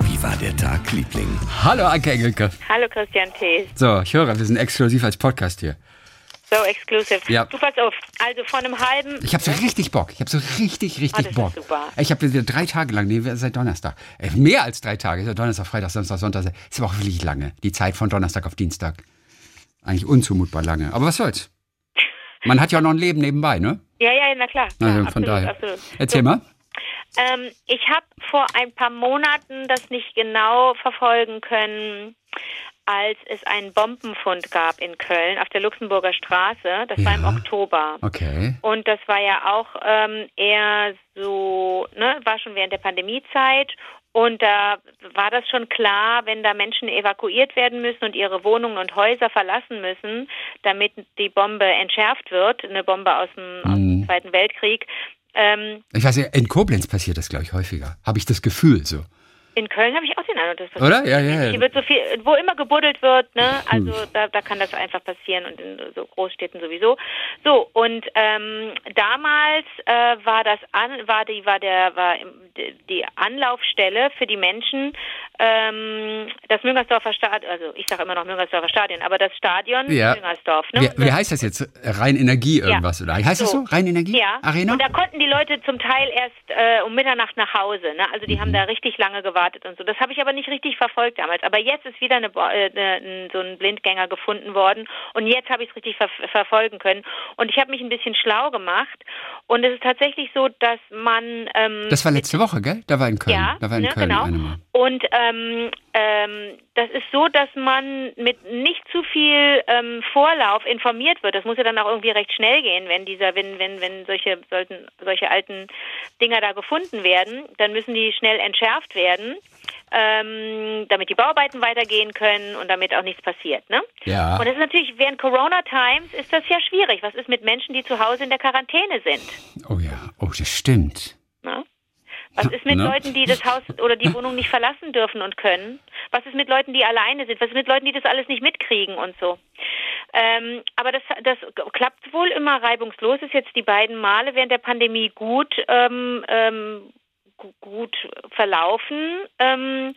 Wie war der Tag, Liebling? Hallo Anke Engelke. Hallo Christian T. So, ich höre, wir sind exklusiv als Podcast hier. So, exclusive. Ja. Du pass auf, also von einem halben. Ich habe so richtig Bock. Ich habe so richtig, richtig das ist Bock. super. Ich habe wieder drei Tage lang, nee, seit Donnerstag. Äh, mehr als drei Tage. Donnerstag, Freitag, Samstag, Sonntag. Ist aber auch wirklich lange. Die Zeit von Donnerstag auf Dienstag. Eigentlich unzumutbar lange. Aber was soll's? Man hat ja auch noch ein Leben nebenbei, ne? Ja, ja, na klar. Also ja, von absolut, daher. Absolut. Erzähl so, mal. Ähm, ich habe vor ein paar Monaten das nicht genau verfolgen können, als es einen Bombenfund gab in Köln auf der Luxemburger Straße. Das war im Ja. Oktober. Okay. Und das war ja auch ähm, eher so, ne, war schon während der Pandemiezeit. Und da war das schon klar, wenn da Menschen evakuiert werden müssen und ihre Wohnungen und Häuser verlassen müssen, damit die Bombe entschärft wird, eine Bombe aus dem, aus dem Mhm. Zweiten Weltkrieg. Ähm, Ich weiß ja, in Koblenz passiert das, glaube ich, häufiger. Habe ich das Gefühl so. in Köln habe ich auch den Eindruck, dass das Oder? Ja, ja, Hier ja. wird so viel, wo immer gebuddelt wird, ne? Also da, da kann das einfach passieren und in so Großstädten sowieso. So und ähm, damals äh, war das an, war die war der war die Anlaufstelle für die Menschen ähm, das Müngersdorfer Stadion, also ich sage immer noch Müngersdorfer Stadion, aber das Stadion Ja. Müngersdorf, ne? Wie, wie heißt das jetzt? Rhein Energie irgendwas, oder? Heißt das so? Rhein Energie? Ja. Arena? Und da konnten die Leute zum Teil erst äh, um Mitternacht nach Hause. Ne? Also die Mhm. haben da richtig lange gewartet und so. Das habe ich aber nicht richtig verfolgt damals. Aber jetzt ist wieder eine, äh, eine, so ein Blindgänger gefunden worden und jetzt habe ich es richtig ver verfolgen können. Und ich habe mich ein bisschen schlau gemacht. Und es ist tatsächlich so, dass man ähm, das war letzte Woche, gell? Da war in Köln. ja, da war in ne, Köln genau. eine Mal. Ähm, ähm, das ist so, dass man mit nicht zu viel ähm, Vorlauf informiert wird. Das muss ja dann auch irgendwie recht schnell gehen, wenn dieser, wenn, wenn, wenn solche sollten solche alten Dinger da gefunden werden, dann müssen die schnell entschärft werden, ähm, damit die Bauarbeiten weitergehen können und damit auch nichts passiert. Ne? Ja. Und das ist natürlich während Corona Times ist das ja schwierig. Was ist mit Menschen, die zu Hause in der Quarantäne sind? Oh ja, oh, das stimmt. Ne? Was ist mit Ne? Leuten, die das Haus oder die Wohnung nicht verlassen dürfen und können? Was ist mit Leuten, die alleine sind? Was ist mit Leuten, die das alles nicht mitkriegen und so? Ähm, aber das, das klappt wohl immer reibungslos. Ist jetzt die beiden Male während der Pandemie gut, ähm, ähm, gu- gut verlaufen. Ähm,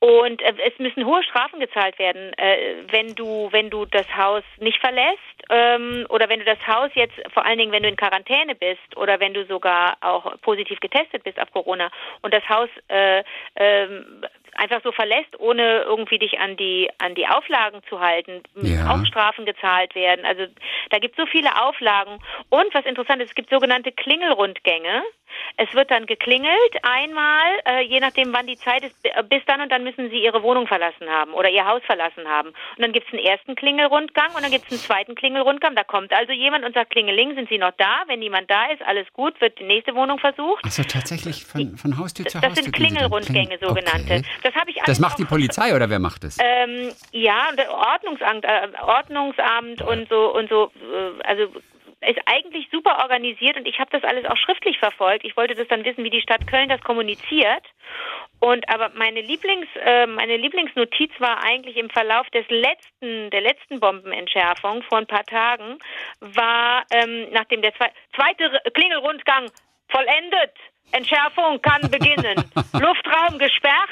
und äh, es müssen hohe Strafen gezahlt werden, äh, wenn du wenn du das Haus nicht verlässt ähm, oder wenn du das Haus jetzt vor allen Dingen wenn du in Quarantäne bist oder wenn du sogar auch positiv getestet bist auf Corona und das Haus äh, ähm, einfach so verlässt, ohne irgendwie dich an die an die Auflagen zu halten, müssen Ja. auch Strafen gezahlt werden. Also da gibt es so viele Auflagen und was interessant ist, es gibt sogenannte Klingelrundgänge. Es wird dann geklingelt einmal, äh, je nachdem wann die Zeit ist, bis dann und dann müssen sie ihre Wohnung verlassen haben oder ihr Haus verlassen haben. Und dann gibt es einen ersten Klingelrundgang und dann gibt es einen zweiten Klingelrundgang. Da kommt also jemand und sagt, Klingeling, sind Sie noch da? Wenn niemand da ist, alles gut, wird die nächste Wohnung versucht. Achso, tatsächlich von, von Haustür zu Das Haustür. sind Sie dann. Klingelrundgänge, Kling- sogenannte. Okay. Das habe ich Das macht die Polizei oder wer macht das? ähm, ja, Ordnungsamt, äh, Ordnungsamt und so und so, äh, also ist eigentlich super organisiert und ich habe das alles auch schriftlich verfolgt. Ich wollte das dann wissen, wie die Stadt Köln das kommuniziert. Und aber meine Lieblings, äh, meine Lieblingsnotiz war eigentlich im Verlauf des letzten, der letzten Bombenentschärfung vor ein paar Tagen, war ähm, nachdem der zwe zweite Klingelrundgang vollendet. Entschärfung kann beginnen. Luftraum gesperrt.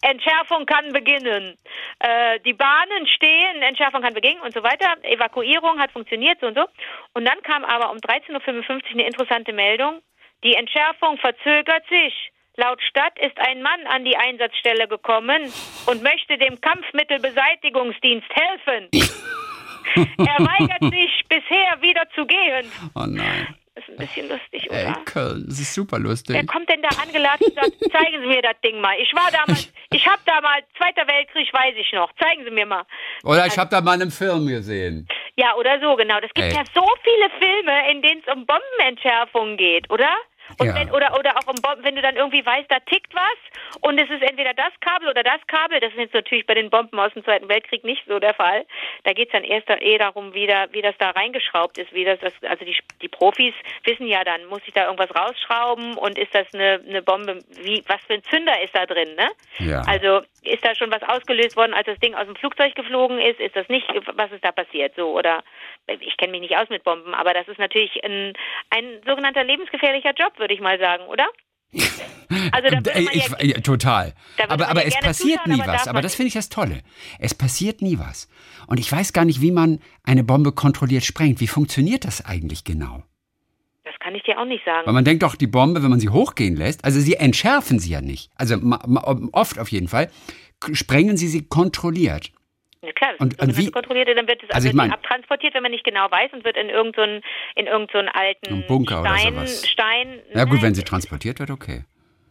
Entschärfung kann beginnen. Äh, die Bahnen stehen, Entschärfung kann beginnen und so weiter. Evakuierung hat funktioniert so und so. Und dann kam aber um 13.55 Uhr eine interessante Meldung. Die Entschärfung verzögert sich. Laut Stadt ist ein Mann an die Einsatzstelle gekommen und möchte dem Kampfmittelbeseitigungsdienst helfen. er weigert sich bisher wieder zu gehen. Oh nein. Das ist ein bisschen lustig, Ey, oder? Köln, das ist super lustig. Wer kommt denn da angeladen und sagt, zeigen Sie mir das Ding mal. Ich war damals, ich habe damals, Zweiter Weltkrieg, weiß ich noch. Zeigen Sie mir mal. Oder ich habe da mal einen Film gesehen. Ja, oder so, genau. Das gibt Ey. ja so viele Filme, in denen es um Bombenentschärfung geht, oder? Und Ja. wenn, oder, oder auch um Bomben, wenn du dann irgendwie weißt, da tickt was und es ist entweder das Kabel oder das Kabel. Das ist jetzt natürlich bei den Bomben aus dem Zweiten Weltkrieg nicht so der Fall. Da geht es dann erst eh darum, wie, da, wie das da reingeschraubt ist. Wie das, das, also die, die Profis wissen ja dann, muss ich da irgendwas rausschrauben und ist das eine, eine Bombe, wie, was für ein Zünder ist da drin, ne? Ja. Also ist da schon was ausgelöst worden, als das Ding aus dem Flugzeug geflogen ist? Ist das nicht, was ist da passiert? So oder ich kenne mich nicht aus mit Bomben, aber das ist natürlich ein, ein sogenannter lebensgefährlicher Job, würde ich mal sagen, oder? Also da würde man ich, ja, ja, total. Aber, aber ja es passiert zuschauen, nie aber was. Aber das finde ich das Tolle. Es passiert nie was. Und ich weiß gar nicht, wie man eine Bombe kontrolliert sprengt. Wie funktioniert das eigentlich genau? das kann ich dir auch nicht sagen. Weil man denkt doch, die Bombe, wenn man sie hochgehen lässt, also sie entschärfen sie ja nicht. Also oft auf jeden Fall, sprengen sie sie kontrolliert. Ja, klar, das Und- ist so und wie- kontrollierte, dann wird es Also ich mein- abtransportiert, wenn man nicht genau weiß und wird in irgendeinen in irgend so alten Bunker oder Stein, sowas. Stein. Ja gut, Nein, wenn sie transportiert wird, okay.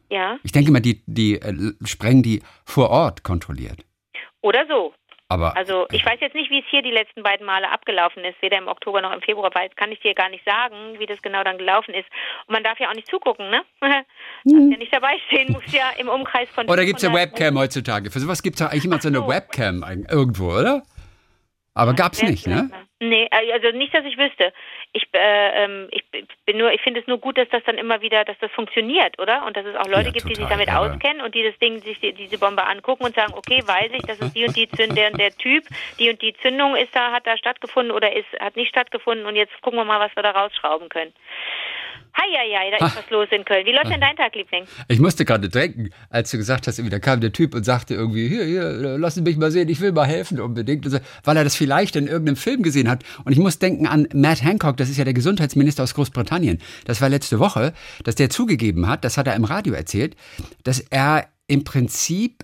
Ja, Ich denke mal, die, die äh, sprengen die vor Ort kontrolliert. oder so. Aber Also ich weiß jetzt nicht, wie es hier die letzten beiden Male abgelaufen ist, weder im Oktober noch im Februar, weil kann ich dir gar nicht sagen, wie das genau dann gelaufen ist. Und man darf ja auch nicht zugucken, ne? Darf ja nicht dabei stehen, muss ja im Umkreis von Oder gibt es ja 500 Webcam heutzutage? Für sowas gibt es ja eigentlich immer so eine. Webcam irgendwo, oder? Aber gab's Wer- nicht, ne? Nee, also nicht, dass ich wüsste. Ich, äh, ähm, ich bin nur, ich finde es nur gut, dass das dann immer wieder, dass das funktioniert, oder? Und dass es auch Leute Ja, gibt, die sich total, damit aber- auskennen und die das Ding, sich die, diese Bombe angucken und sagen, okay, weiß ich, das ist die und die Zündung, der, und der Typ, die und die Zündung ist da, hat da stattgefunden oder ist, hat nicht stattgefunden und jetzt gucken wir mal, was wir da rausschrauben können. Heieiei, da ist was los in Köln. Wie läuft denn dein Tag, Liebling? Ich musste gerade denken, als du gesagt hast, da kam der Typ und sagte irgendwie, hier, hier, lassen Sie mich mal sehen, ich will mal helfen unbedingt. So, weil er das vielleicht in irgendeinem Film gesehen hat. Und ich muss denken an Matt Hancock, das ist ja der Gesundheitsminister aus Großbritannien. Das war letzte Woche, dass der zugegeben hat, das hat er im Radio erzählt, dass er im Prinzip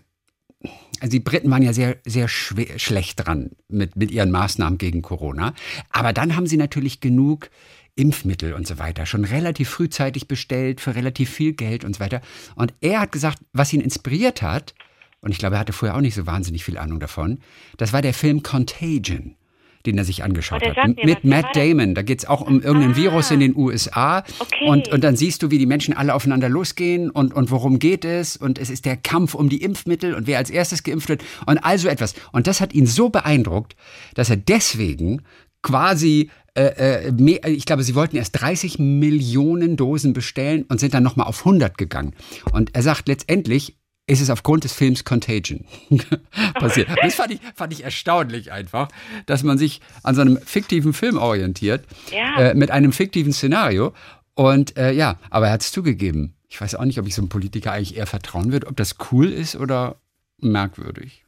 also die Briten waren ja sehr, sehr schwer, schlecht dran mit, mit ihren Maßnahmen gegen Corona. Aber dann haben sie natürlich genug Impfmittel und so weiter schon relativ frühzeitig bestellt für relativ viel Geld und so weiter. Und er hat gesagt, was ihn inspiriert hat, und ich glaube, er hatte vorher auch nicht so wahnsinnig viel Ahnung davon, das war der Film Contagion, den er sich angeschaut Oh, hat. Mit Matt? Damon. Da geht es auch um irgendein Ah. Virus in den USA. Okay. Und, und dann siehst du, wie die Menschen alle aufeinander losgehen und, und worum geht es. Und es ist der Kampf um die Impfmittel und wer als erstes geimpft wird und all so etwas. Und das hat ihn so beeindruckt, dass er deswegen quasi, äh, äh, mehr, ich glaube, sie wollten erst 30 Millionen Dosen bestellen und sind dann nochmal auf 100 gegangen. Und er sagt letztendlich, ist es aufgrund des Films Contagion passiert. Das fand ich, fand ich erstaunlich einfach, dass man sich an so einem fiktiven Film orientiert, Ja. äh, mit einem fiktiven Szenario. Und äh, ja, aber er hat es zugegeben. Ich weiß auch nicht, ob ich so einem Politiker eigentlich eher vertrauen würde, ob das cool ist oder merkwürdig.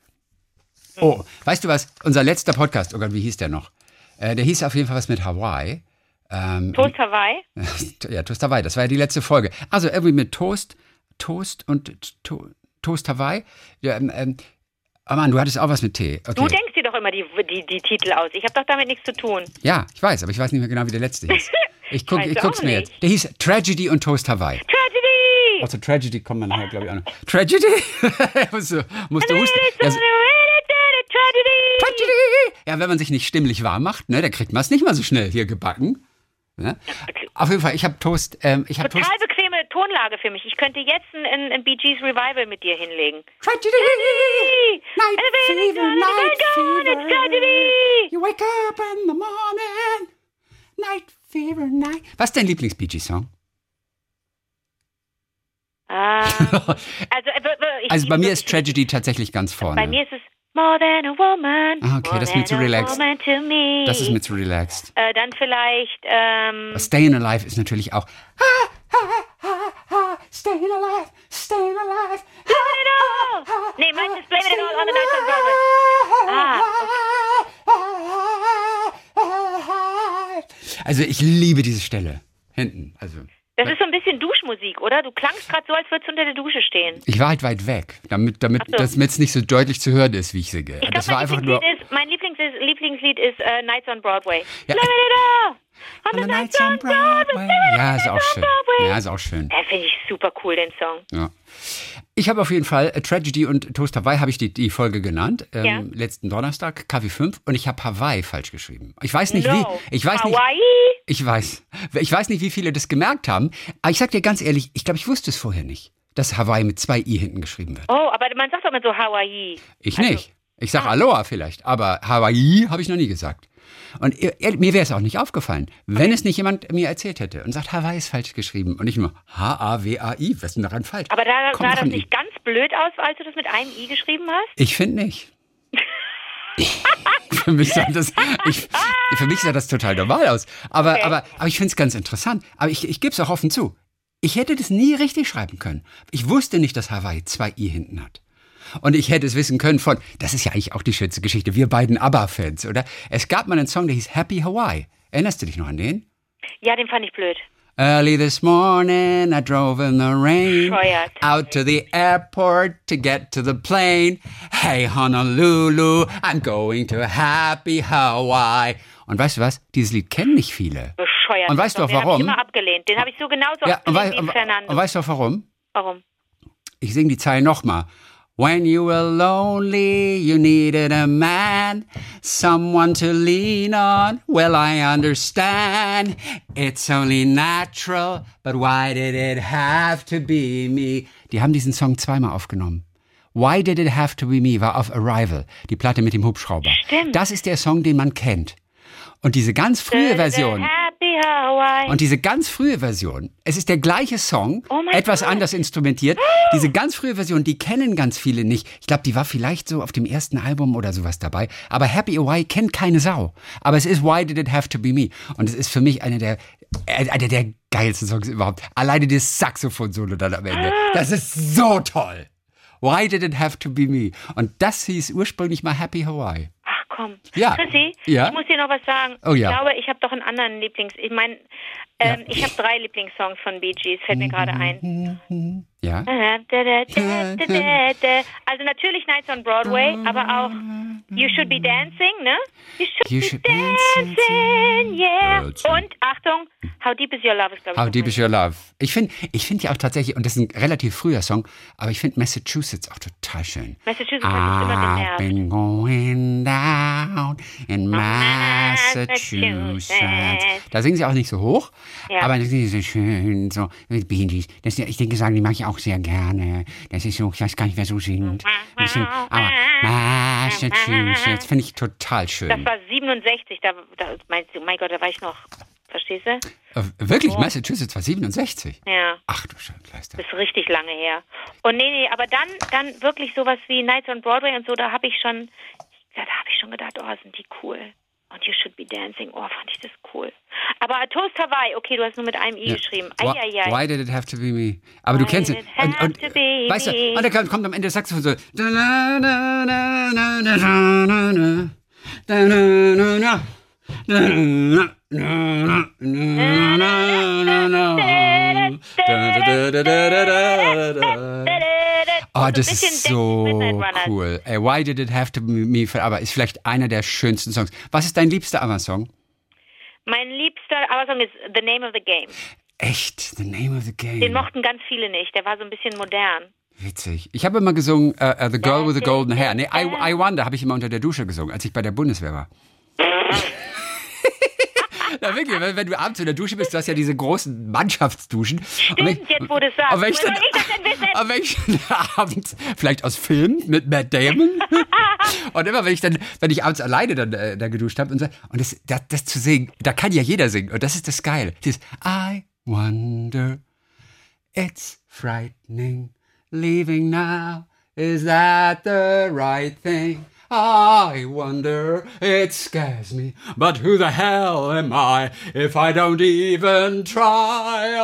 Oh, weißt du was? Unser letzter Podcast, oh Gott, wie hieß der noch? Äh, der hieß auf jeden Fall was mit Hawaii. Ähm, Toast Hawaii? ja, Toast Hawaii, das war ja die letzte Folge. Also irgendwie mit Toast, Toast und to Toast Hawaii. Ja, ähm, ähm, oh Mann, du hattest auch was mit Tee. Du Okay. denkst dir doch immer die, die, die Titel aus. Ich habe doch damit nichts zu tun. Ja, ich weiß, aber ich weiß nicht mehr genau, wie der letzte hieß. Ich, guck, ich guck's mir nicht. jetzt. Der hieß Tragedy und Toast Hawaii. Tragedy! Außer Tragedy kommt man nachher, glaube ich, auch noch. Tragedy? musst du, musst du husten. Ja, so- Tragedy! Tragedy! Ja, wenn man sich nicht stimmlich warm macht, ne, da kriegt man es nicht mal so schnell hier gebacken. Ne? Auf jeden Fall, ich habe Toast, ähm, ich Toast. Total bequeme Tonlage für mich. Ich könnte jetzt ein, ein, Bee Gees Revival mit dir hinlegen. Tragedy! Night fever, night fever. It's tragedy! You wake up in the morning. Night fever, night. Was ist dein Lieblings-Bee Gees-Song? Ah, also, äh, Also bei mir ist Tragedy tatsächlich ganz vorne. Bei mir ist es More than a woman. Ah, okay, more das ist mir zu relaxed. woman to me. Das ist mir zu relaxed. Äh, dann vielleicht, ähm, Stayin' Alive ist natürlich auch. Stayin' Alive, Stayin' Alive. nee, meins ist Blame It All on the Night on Broadway. Ah, Also ich liebe diese Stelle. Hinten. Also Das ist so ein bisschen Duschmusik, oder? Du klangst gerade so, als würdest du unter der Dusche stehen. ich war halt weit weg, damit damit so. das jetzt nicht so deutlich zu hören ist, wie ich singe. Ich das glaube, war einfach nur. Lieblingslied ist, mein Lieblings ist, Lieblingslied ist äh, Nights on Broadway. Ja, on the Nights on Broadway. Ja, ist auch schön. Ja, ist auch schön. Der finde ich super cool, den Song. Ja. Ich habe auf jeden Fall äh, Tragedy und Toast Hawaii habe ich die, die Folge genannt, ähm, Ja. letzten Donnerstag, KW5 und ich habe Hawaii falsch geschrieben. Ich weiß nicht no. wie, ich weiß nicht, Hawaii? ich weiß, ich weiß nicht, wie viele das gemerkt haben, aber ich sag dir ganz ehrlich, ich glaube, ich wusste es vorher nicht, dass Hawaii mit zwei i hinten geschrieben wird. Oh, aber man sagt doch immer so Hawaii. Ich Also- nicht. Ich sag Aloha vielleicht, aber Hawaii habe ich noch nie gesagt. Und ihr- mir wäre es auch nicht aufgefallen, wenn es nicht jemand mir erzählt hätte und sagt, Hawaii ist falsch geschrieben und nicht nur H-A-W-A-I. Was ist denn daran falsch? Aber da Kommt sah das ein I. nicht ganz blöd aus, als du das mit einem I geschrieben hast? Ich finde nicht. für, mich sah das, ich, für mich sah das total normal aus. Aber, Okay. aber, aber ich finde es ganz interessant. Aber ich, ich gebe es auch offen zu. Ich hätte das nie richtig schreiben können. Ich wusste nicht, dass Hawaii zwei I hinten hat. Und ich hätte es wissen können von, das ist ja eigentlich auch die schönste Geschichte, wir beiden ABBA-Fans, oder? Es gab mal einen Song, der hieß Happy Hawaii. Erinnerst du dich noch an den? Ja, den fand ich blöd. Early this morning, I drove in the rain Bescheuert. out to the airport to get to the plane. Hey Honolulu, I'm going to happy Hawaii. Und weißt du was? Dieses Lied kennen nicht viele. Bescheuert. Und weißt du auch den hab warum? Ich immer abgelehnt. Den habe ich so genauso Ja, und, wei abgelehnt und, und weißt du auch warum? warum? Ich singe die Zeilen nochmal. When you were lonely, you needed a man, someone to lean on. Well, I understand. It's only natural, but why did it have to be me? Die haben diesen Song zweimal aufgenommen. Why Did It Have to Be Me war auf Arrival, die Platte mit dem Hubschrauber. Stimmt. Das ist der Song, den man kennt. Und diese ganz frühe Version. Und diese ganz frühe Version, es ist der gleiche Song, Oh etwas Gott. anders instrumentiert. Diese ganz frühe Version, die kennen ganz viele nicht. Ich glaube, die war vielleicht so auf dem ersten Album oder sowas dabei. Aber Happy Hawaii kennt keine Sau. Aber es ist Why Did It Have to Be Me? Und es ist für mich eine der, äh, einer der geilsten Songs überhaupt. Alleine das Saxophon-Solo dann am Ende. Das ist so toll. Why Did It Have to Be Me? Und das hieß ursprünglich mal Happy Hawaii. Komm. Ja. Chrissy, Ja. ich muss dir noch was sagen. Oh ja. Ich glaube, ich habe doch einen anderen Lieblings... Ich meine, ähm, ich habe drei Lieblingssongs von Bee Gees, fällt mir gerade ein. Ja? Also natürlich Nights on Broadway, aber auch You Should Be Dancing, ne? You Should, You be should be dancing, dancing. yeah. Und Achtung, How Deep Is Your Love ist, glaube ich, How Deep Is Your Love? Ich finde ich find ja auch tatsächlich, und das ist ein relativ früher Song, aber ich finde Massachusetts auch total schön. Massachusetts hat mich immer I've genervt. been going down in Massachusetts. Massachusetts. Da singen sie auch nicht so hoch, Ja. aber das ist so schön, so mit Bee Gees. Das, ich denke, sagen, die mag ich auch sehr gerne. Das ist so, ich weiß gar nicht, wer so singt. Ein bisschen, aber Massachusetts finde ich total schön. Das war 67, da, da meinst du, mein Gott, da war ich noch, verstehst du? Äh, Wirklich, Massachusetts war 67. Ja. Ach du Scheiße. Das ist richtig lange her. Und nee, nee, aber dann, dann wirklich sowas wie Nights on Broadway und so, da habe ich schon, ja, da habe ich schon gedacht, oh, sind die cool. Und You Should Be Dancing, oh, fand ich das cool. Hawaii, Toast Hawaii. Okay, du hast nur mit einem I ja. geschrieben. Why, why, did it have to be me? Aber why du kennst ihn. Und, und, weißt du, und der kommt am Ende der Saxophon so. Oh, das ist so cool. Ey, Why Did It Have to Be Me? Aber ist vielleicht einer der schönsten Songs. Was ist dein liebster ABBA-Song? Mein liebster ABBA-Song ist The Name of the Game. Echt, The Name of the Game. Den mochten ganz viele nicht. Der war so ein bisschen modern. Witzig. Ich habe immer gesungen uh, uh, The Girl with the Golden Hair. Nee, I, I Wonder habe ich immer unter der Dusche gesungen, als ich bei der Bundeswehr war. Na wirklich, wenn, wenn du abends in der Dusche bist, du hast ja diese großen Mannschaftsduschen. Stimmt, jetzt wo du sagst. Wenn und wenn ich dann abends, vielleicht aus Filmen mit Matt Damon, und immer wenn ich dann, wenn ich abends alleine dann äh, da geduscht habe und so, und das, das, das zu singen, da kann ja jeder singen, und das ist das Geile. Dieses I wonder, it's frightening, leaving now, is that the right thing? I wonder, it scares me, but who the hell am I if I don't even try?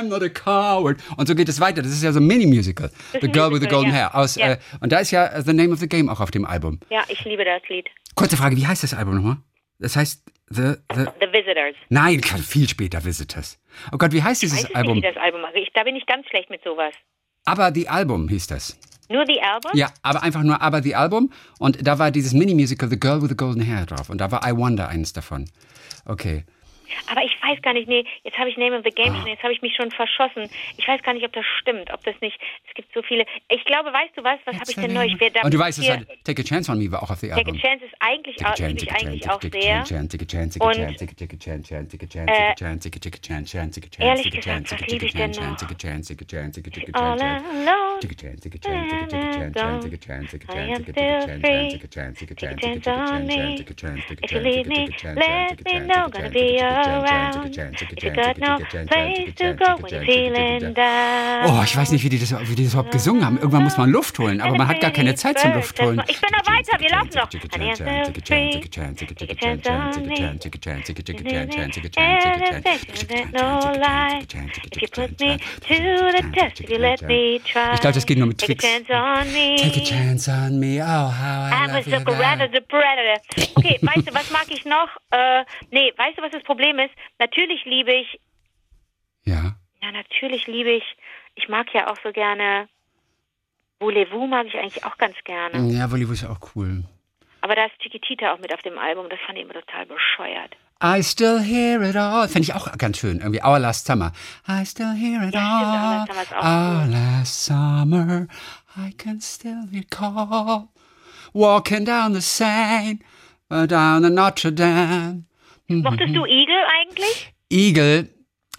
I'm not a coward. Und so geht es weiter. Das ist ja so ein Mini-Musical. The Girl with the Golden ja. Hair. Aus, Ja. äh, und da ist ja äh, The Name of the Game auch auf dem Album. Ja, ich liebe das Lied. Kurze Frage, wie heißt das Album nochmal? Das heißt The, the The Visitors. Nein, viel später Visitors. Oh Gott, wie heißt Ich dieses weiß es Album? nicht, wie das Album war. Ich, da bin ich ganz schlecht mit sowas. Aber the Album hieß das. Nur die Album? Ja, aber einfach nur Aber the Album. Und da war dieses Mini-Musical The Girl with the Golden Hair drauf. Und da war I Wonder eines davon. Okay. Aber ich weiß gar nicht, nee, jetzt habe ich Name of the Ah. Game schon, jetzt habe ich mich schon verschossen. Ich weiß gar nicht, ob das stimmt, ob das nicht, es gibt so viele. Ich glaube, weißt du was, was habe ich denn neu? Ich werde Und du weißt, es hat Take a Chance on Me war auch auf the Take a. Chance ist eigentlich Take a auch, chance, liebe ich take a eigentlich chance, auch take a sehr. chance, take a chance, take a Und, chance, take a take a chance, chance, take a chance, äh, take a chance, take a take a chance, chance, take a chance, ehrlich take a chance, gesagt, take a was liebe ich chance, denn chance, noch? take a chance, take a chance, take a take a All chance, chance. alone. Take a chance, take a chance, take a take a chance, chance, take a chance, take a I chance, am take a take a still chance, free. chance, take a chance, take a Take a chance, take a chance on chance, me. take a chance, take a If you chance, leave take a me, chance, let take a me chance, know, take a gonna chance, be take a around. If you got no place to go when you're feeling down. Oh, ich weiß nicht, wie die, das, wie die das überhaupt gesungen haben. Irgendwann muss man Luft holen, aber man hat gar keine Zeit zum Luft holen. Ich bin noch weiter, wir laufen noch. Ich glaube, das geht nur mit Tricks. Take a chance on me, oh how I love you. Okay, weißt du, was mag ich noch? Äh, nee, weißt du, was das Problem ist? Natürlich liebe ich, Ja, ja, natürlich liebe ich, ich mag ja auch so gerne, Voulez-vous mag ich eigentlich auch ganz gerne. ja, Bollywood ist auch cool. Aber da ist Chiquitita auch mit auf dem Album, das fand ich immer total bescheuert. I still hear it all. Fände ich auch ganz schön. Irgendwie Our Last Summer. I still hear it Ja, all. stimmt, Our Last Summer. I can still recall. Walking down the Seine. Down the Notre Dame. Mochtest du Eagle eigentlich? Eagle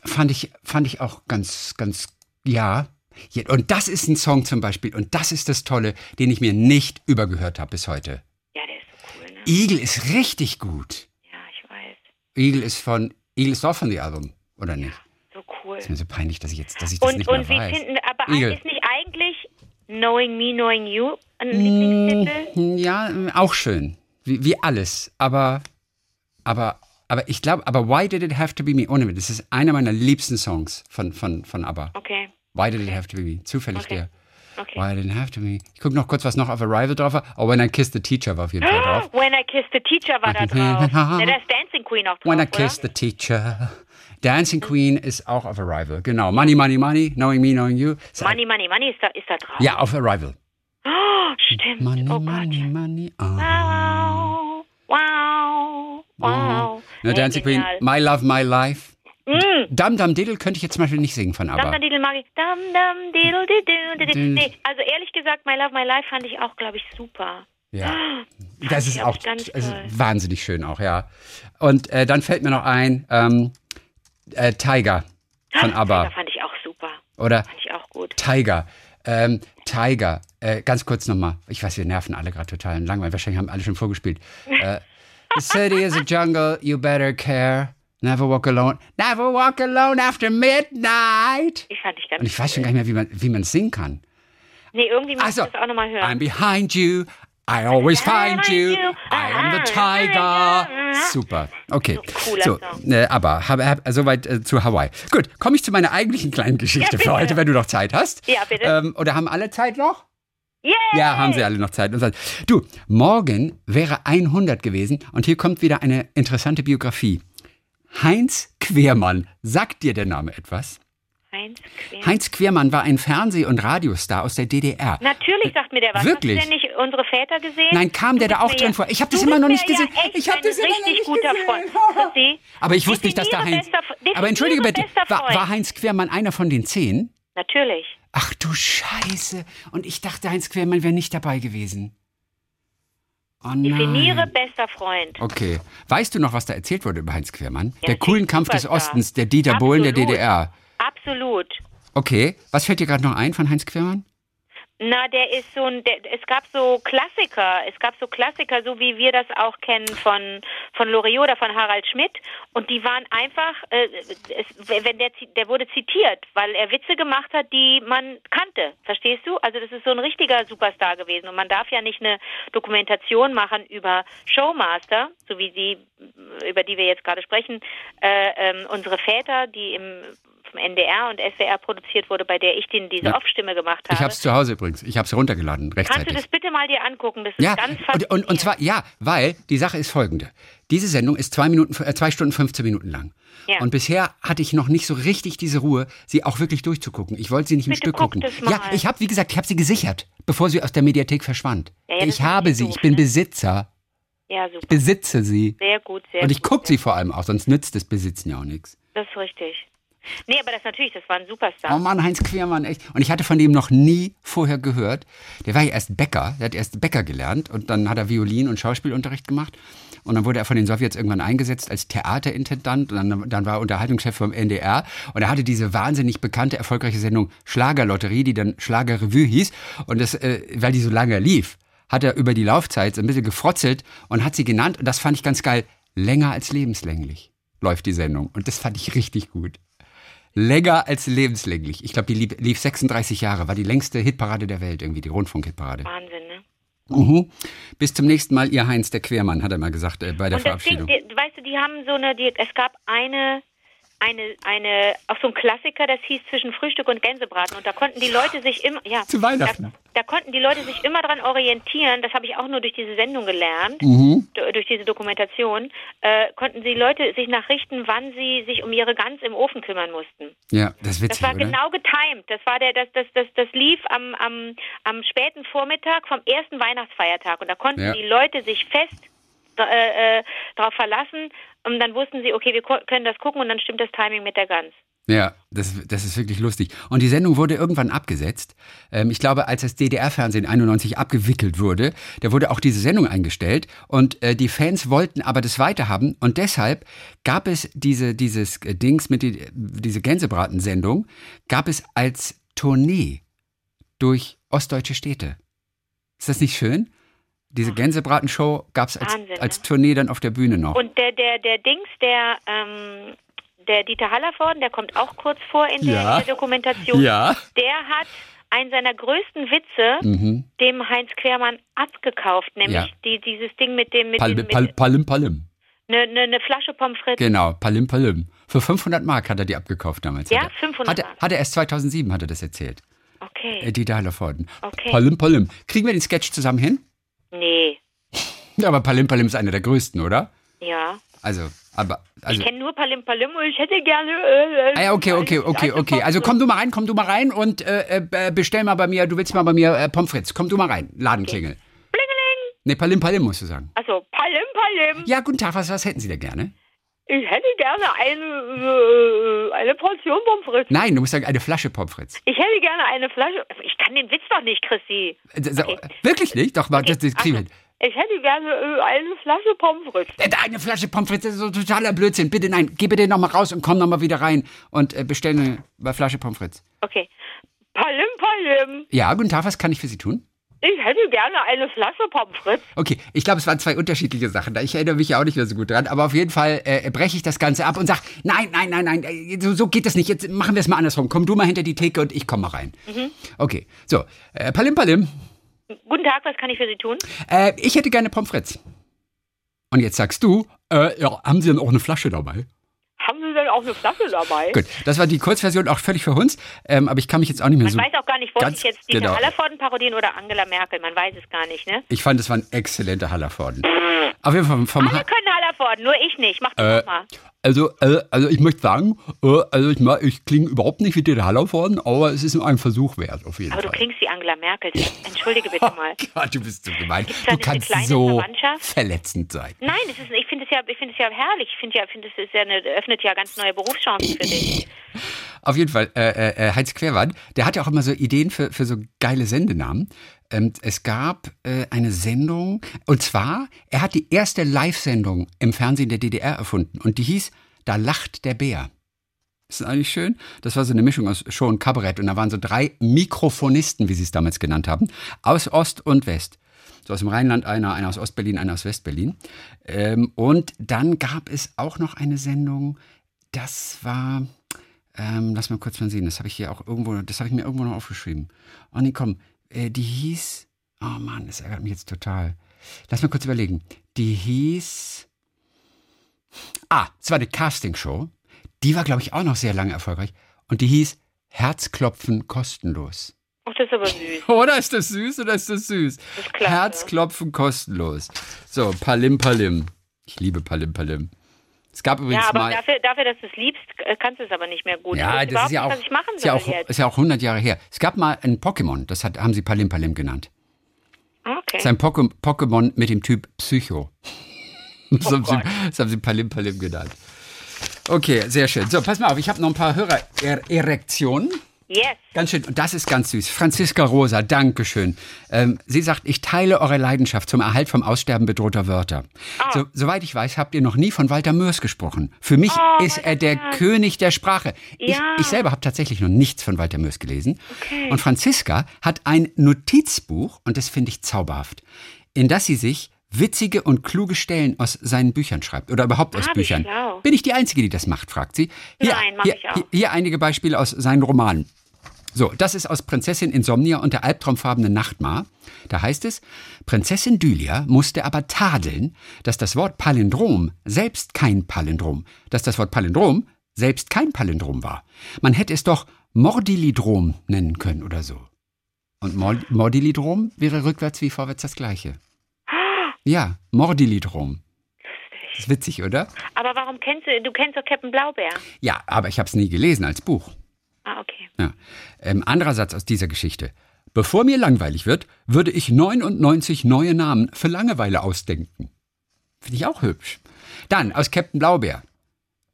fand ich, fand ich auch ganz, ganz, ja. Ja, Und das ist ein Song zum Beispiel, und das ist das Tolle, den ich mir nicht übergehört habe bis heute. Ja, der ist so cool, ne? Eagle ist richtig gut. Ja, ich weiß. Eagle ist von, Eagle ist auch von The Album, oder nicht? So cool. Ist mir so peinlich, dass ich jetzt, dass ich das Und, nicht und mehr wie weiß. finden, aber Eagle. ist nicht eigentlich Knowing Me, Knowing You ein Lieblingstitel? Hm, Ja, auch schön. Wie, wie alles. Aber, aber, aber ich glaube, aber Why Did It Have to Be Me? Ohne das ist einer meiner liebsten Songs von, von, von ABBA. Okay, Why Did It Have to Be Me? Zufällig Okay. der. okay. Why Did It Have to Be Me? Ich gucke noch kurz, was noch auf Arrival drauf war. Oh, When I Kissed the Teacher war auf jeden Fall drauf. When I Kissed the Teacher war da drauf. ne, da ist Dancing Queen auch drauf, When I? Kissed the Teacher. Dancing Queen ist auch auf Arrival. Genau. Money, Money, Money. Knowing Me, Knowing You. Ist Money, Money, Money ist da, ist da drauf. Ja, auf Arrival. Oh, stimmt. Money, oh Money, Gott. Money. Ah. Wow, wow, wow. Ne, Dancing Queen. My Love, My Life. Mm. Dum Dum Diddle könnte ich jetzt zum Beispiel nicht singen von ABBA. Dum Diddle mag ich. Dum Dum Diddle Diddle Diddle. Nee, also ehrlich gesagt, My Love, My Life fand ich auch, glaube ich, super. Ja. Das ist auch ganz also wahnsinnig schön auch, ja. Und äh, dann fällt mir noch ein, ähm, äh, Tiger von ABBA. Das fand ich auch super. Oder Fand ich auch gut. Tiger. Ähm, Tiger. Äh, ganz kurz nochmal. Ich weiß, wir nerven alle gerade total langweilig. Wahrscheinlich haben alle schon vorgespielt. Äh, The city is a jungle, you better care. Never walk alone. Never walk alone after midnight. Ich fand ich ganz Und ich weiß schon gar nicht mehr, wie man wie man singen kann. Nee, irgendwie muss Also, ich das auch nochmal hören. I'm behind you. I always find you. I am the tiger. Super. Okay. So äh, aber hab, hab, soweit äh, zu Hawaii. Gut, komme ich zu meiner eigentlichen kleinen Geschichte Ja, für heute, wenn du noch Zeit hast. Ja, bitte. Ähm, oder haben alle Zeit noch? Yay! Ja, haben sie alle noch Zeit. Du, morgen wäre 100 gewesen und hier kommt wieder eine interessante Biografie. Heinz Quermann, sagt dir der Name etwas? Heinz Quer. Heinz Quermann war ein Fernseh- und Radiostar aus der DDR. Natürlich sagt mir der was. Wirklich? Hast du denn nicht unsere Väter gesehen? Nein, kam Du der da auch drin ja- vor? Ich hab das immer noch nicht gesehen. Ja Ich hab ein das immer noch nicht guter gesehen. Freund. Aber ich wusste nicht, dass da Heinz. bester- Aber entschuldige bitte, war, war Heinz Quermann einer von den zehn? Natürlich. Ach du Scheiße. Und ich dachte, Heinz Quermann wäre nicht dabei gewesen. Oh Definiere nein. bester Freund. Okay. Weißt du noch, was da erzählt wurde über Heinz Quermann? Ja, der coolen Kampf des. Ostens, der Dieter Bohlen der Absolut. DDR. Absolut. Okay. Was fällt dir gerade noch ein von Heinz Quermann? Na, der ist so ein, der, es gab so Klassiker, es gab so Klassiker, so wie wir das auch kennen von von Loriot oder von Harald Schmidt, und die waren einfach, äh, es, wenn der der wurde zitiert, weil er Witze gemacht hat, die man kannte, verstehst du? Also das ist so ein richtiger Superstar gewesen. Und man darf ja nicht eine Dokumentation machen über Showmaster, so wie sie, über die wir jetzt gerade sprechen, äh, ähm, unsere Väter, die im vom NDR und SWR produziert wurde, bei der ich den diese Ja. Off-Stimme gemacht habe. Ich hab's zu Hause übrigens. Ich hab's runtergeladen, Kannst rechtzeitig. du das bitte mal dir angucken? Das ist Ja, ganz und, faszinierend. und, und zwar, ja, weil die Sache ist folgende. Diese Sendung ist zwei, Minuten, äh, zwei Stunden 15 Minuten lang. Ja. Und bisher hatte ich noch nicht so richtig diese Ruhe, sie auch wirklich durchzugucken. Ich wollte sie nicht im Bitte Stück guck gucken. das mal. Ja, ich habe, wie gesagt, ich habe sie gesichert, bevor sie aus der Mediathek verschwand. Ja, ja, ich habe sie, doof, ich bin ne? Besitzer, ja, super. besitze sie. Sehr gut, sehr Und ich gut. gucke sie vor allem auch, sonst nützt das Besitzen ja auch nichts. Das ist richtig. Nee, aber das natürlich, das war ein Superstar. Oh Mann, Heinz Quermann, echt. Und ich hatte von dem noch nie vorher gehört. Der war ja erst Bäcker, der hat erst Bäcker gelernt und dann hat er Violin- und Schauspielunterricht gemacht. Und dann wurde er von den Sowjets irgendwann eingesetzt als Theaterintendant und dann, dann war er Unterhaltungschef vom NDR. Und er hatte diese wahnsinnig bekannte, erfolgreiche Sendung Schlagerlotterie, die dann Schlagerrevue hieß. Und das, äh, weil die so lange lief, hat er über die Laufzeit so ein bisschen gefrotzelt und hat sie genannt, und das fand ich ganz geil, länger als lebenslänglich. läuft die Sendung. Und das fand ich richtig gut. Länger als lebenslänglich. Ich glaube, die lief, lief 36 Jahre, war die längste Hitparade der Welt, irgendwie, die Rundfunk-Hitparade. Wahnsinn, ne? Mhm. Bis zum nächsten Mal, ihr Heinz der Quermann, hat er mal gesagt äh, bei der Und das Ding, Verabschiedung. die, weißt du, die haben so eine, die, es gab eine, eine, eine, auch so ein Klassiker, das hieß zwischen Frühstück und Gänsebraten. Und da konnten die Leute sich immer, ja, Zu Weihnachten. Da, da konnten die Leute sich immer dran orientieren. Das habe ich auch nur durch diese Sendung gelernt, Mhm. durch diese Dokumentation. Äh, konnten die Leute sich nachrichten, wann sie sich um ihre Gans im Ofen kümmern mussten. Ja, das ist Das war oder? genau getimed. Das war der, das, das, das, das lief am, am, am späten Vormittag vom ersten Weihnachtsfeiertag und da konnten Ja. die Leute sich fest äh, äh, verlassen und dann wussten sie, okay, wir können das gucken und dann stimmt das Timing mit der Gans. Ja, das, das ist wirklich lustig. Und die Sendung wurde irgendwann abgesetzt. Ähm, ich glaube, als das DDR-Fernsehen 91 abgewickelt wurde, da wurde auch diese Sendung eingestellt. Und äh, die Fans wollten aber das weiterhaben. Und deshalb gab es diese, dieses äh, Dings mit die, diese Gänsebratensendung, gab es als Tournee durch ostdeutsche Städte. Ist das nicht schön? Diese Gänsebratenshow gab es als, Wahnsinn, ne? als Tournee dann auf der Bühne noch. Und der, der, der Dings, der, ähm, der Dieter Hallervorden, der kommt auch kurz vor in der, Ja. in der Dokumentation. Ja. Der hat einen seiner größten Witze Mhm. dem Heinz Quermann abgekauft, nämlich Ja. die, dieses Ding mit dem mit, Pal, mit palim, palim. ne, ne, ne Flasche Pommes frites. Genau, Palim Palim. Für 500 Mark hat er die abgekauft damals. Ja, hat er, 500 hat er, Mark. Hat er erst 2007 hat er das erzählt. Okay. Äh, Dieter Hallervorden. Okay. Palim Palim. Kriegen wir den Sketch zusammen hin? Nee. Ja, aber Palim Palim ist einer der größten, oder? Ja. Also, aber, also. Ich kenne nur Palim Palim und ich hätte gerne. Äh, Ah ja, okay, okay, okay, okay. Also komm du mal rein, komm du mal rein und äh, äh, bestell mal bei mir, du willst mal bei mir äh, Pommes frites. Komm du mal rein, Ladenklingel. Blingeling. Nee, Palim Palim musst du sagen. Also Palim Palim. Ja, guten Tag, was, was hätten Sie denn gerne? Ich hätte gerne eine, äh, eine Portion Pommes frites. Nein, du musst sagen, eine Flasche Pommes frites. Ich hätte gerne eine Flasche. Ich kann den Witz doch nicht, Chrissy. Äh, Okay. Wirklich nicht? Doch, mal, das, das kriegen wir hin. Ich hätte gerne äh, eine Flasche Pommes frites. Eine Flasche Pommes frites, das ist so totaler Blödsinn. Bitte nein, geh bitte nochmal raus und komm nochmal wieder rein und bestell eine Flasche Pommes frites. Okay. Palim Palim. Ja, guten Tag, was kann ich für Sie tun? Ich hätte gerne eine Flasche Pommes frites. Okay, ich glaube, es waren zwei unterschiedliche Sachen. Ich erinnere mich ja auch nicht mehr so gut dran, aber auf jeden Fall äh, breche ich das Ganze ab und sag, nein, nein, nein, nein, äh, so, so geht das nicht. Jetzt machen wir es mal andersrum. Komm du mal hinter die Theke und ich komme mal rein. Okay, so, äh, Palim Palim. Guten Tag, was kann ich für Sie tun? Äh, ich hätte gerne Pommes frites. Und jetzt sagst du, äh, ja, haben Sie denn auch eine Flasche dabei? Auch eine Flasche dabei? Gut, das war die Kurzversion auch völlig für uns, ähm, aber ich kann mich jetzt auch nicht mehr Man so. weiß auch gar nicht, wollte ich jetzt Dieter genau. Hallervorden parodieren oder Angela Merkel? Man weiß es gar nicht, ne? Ich fand, es war ein exzellenter Hallervorden. Auf jeden Fall vom, vom Alle ha können Hallervorden, nur ich nicht. Mach Äh, das mal. Also, äh, also ich möchte sagen, äh, also ich, ich klinge überhaupt nicht wie der Hallervorden, aber es ist nur ein Versuch wert, auf jeden Aber du Fall. klingst wie Angela Merkel. Entschuldige bitte mal. Oh Gott, du bist so gemein. Du kannst so verletzend sein. Nein, es ist, ich finde es ja, ich finde es ja herrlich. Ich finde ja, finde es ist ja eine, öffnet ja ganz neue Berufschancen für dich. Auf jeden Fall, äh, äh, Heinz Querwand, der hat ja auch immer so Ideen für, für so geile Sendenamen. Ähm, es gab äh, eine Sendung, und zwar, er hat die erste Live-Sendung im Fernsehen der DDR erfunden und die hieß Da lacht der Bär. Ist das eigentlich schön? Das war so eine Mischung aus Show und Kabarett und da waren so drei Mikrofonisten, wie sie es damals genannt haben, aus Ost und West. So aus dem Rheinland einer, einer aus Ostberlin, einer aus Westberlin. Ähm, und dann gab es auch noch eine Sendung, das war, ähm, lass mal kurz mal sehen, das habe ich hier auch irgendwo, das habe ich mir irgendwo noch aufgeschrieben. Oh nee, komm, äh, die hieß, oh Mann, das ärgert mich jetzt total. Lass mal kurz überlegen. Die hieß, ah, es war eine Castingshow. Die war, glaube ich, auch noch sehr lange erfolgreich. Und die hieß Herzklopfen kostenlos. Ach, das ist aber süß. Oder ist das süß oder ist das süß? ist klasse. Herzklopfen kostenlos. So, Palim Palim. Ich liebe Palim Palim. Es gab übrigens Ja, aber mal. dafür, dafür, dass du es liebst, kannst du es aber nicht mehr gut. Ja, das ist ja auch, ist ja auch, ist ja auch 100 Jahre her. Es gab mal ein Pokémon, das hat, haben sie Palim Palim genannt. Okay. Das ist ein Poké- Pokémon mit dem Typ Psycho. Das, haben, sie, das haben sie Palim Palim genannt. Okay, sehr schön. So, pass mal auf, ich habe noch ein paar Hörer-Erektionen. Yes. Ganz schön, und das ist ganz süß. Franziska Rosa, Dankeschön. Ähm, sie sagt, ich teile eure Leidenschaft zum Erhalt vom Aussterben bedrohter Wörter. Ah. So, soweit ich weiß, habt ihr noch nie von Walter Mörs gesprochen. Für mich Oh, ist er der Mörs. König der Sprache. Ich, Ja. ich selber habe tatsächlich noch nichts von Walter Mörs gelesen. Okay. Und Franziska hat ein Notizbuch, und das finde ich zauberhaft, in das sie sich witzige und kluge Stellen aus seinen Büchern schreibt oder überhaupt aus Ah, Büchern. schlau. Bin ich die Einzige, die das macht, fragt sie. Hier, Nein, mach hier, ich auch. Hier, hier einige Beispiele aus seinen Romanen. So, das ist aus Prinzessin Insomnia und der albtraumfarbene Nachtmar. Da heißt es, Prinzessin Dylia musste aber tadeln, dass das Wort Palindrom selbst kein Palindrom, dass das Wort Palindrom selbst kein Palindrom war. Man hätte es doch Mordilidrom nennen können oder so. Und Mor- Mordilidrom wäre rückwärts wie vorwärts das gleiche. Ja, Mordilidrom. Das ist witzig, oder? Aber warum kennst du, du kennst doch Captain Blaubeer. Ja, aber ich habe es nie gelesen als Buch. Ah, okay. Ja. Ähm, anderer Satz aus dieser Geschichte. Bevor mir langweilig wird, würde ich 99 neue Namen für Langeweile ausdenken. Finde ich auch hübsch. Dann aus Captain Blaubeer.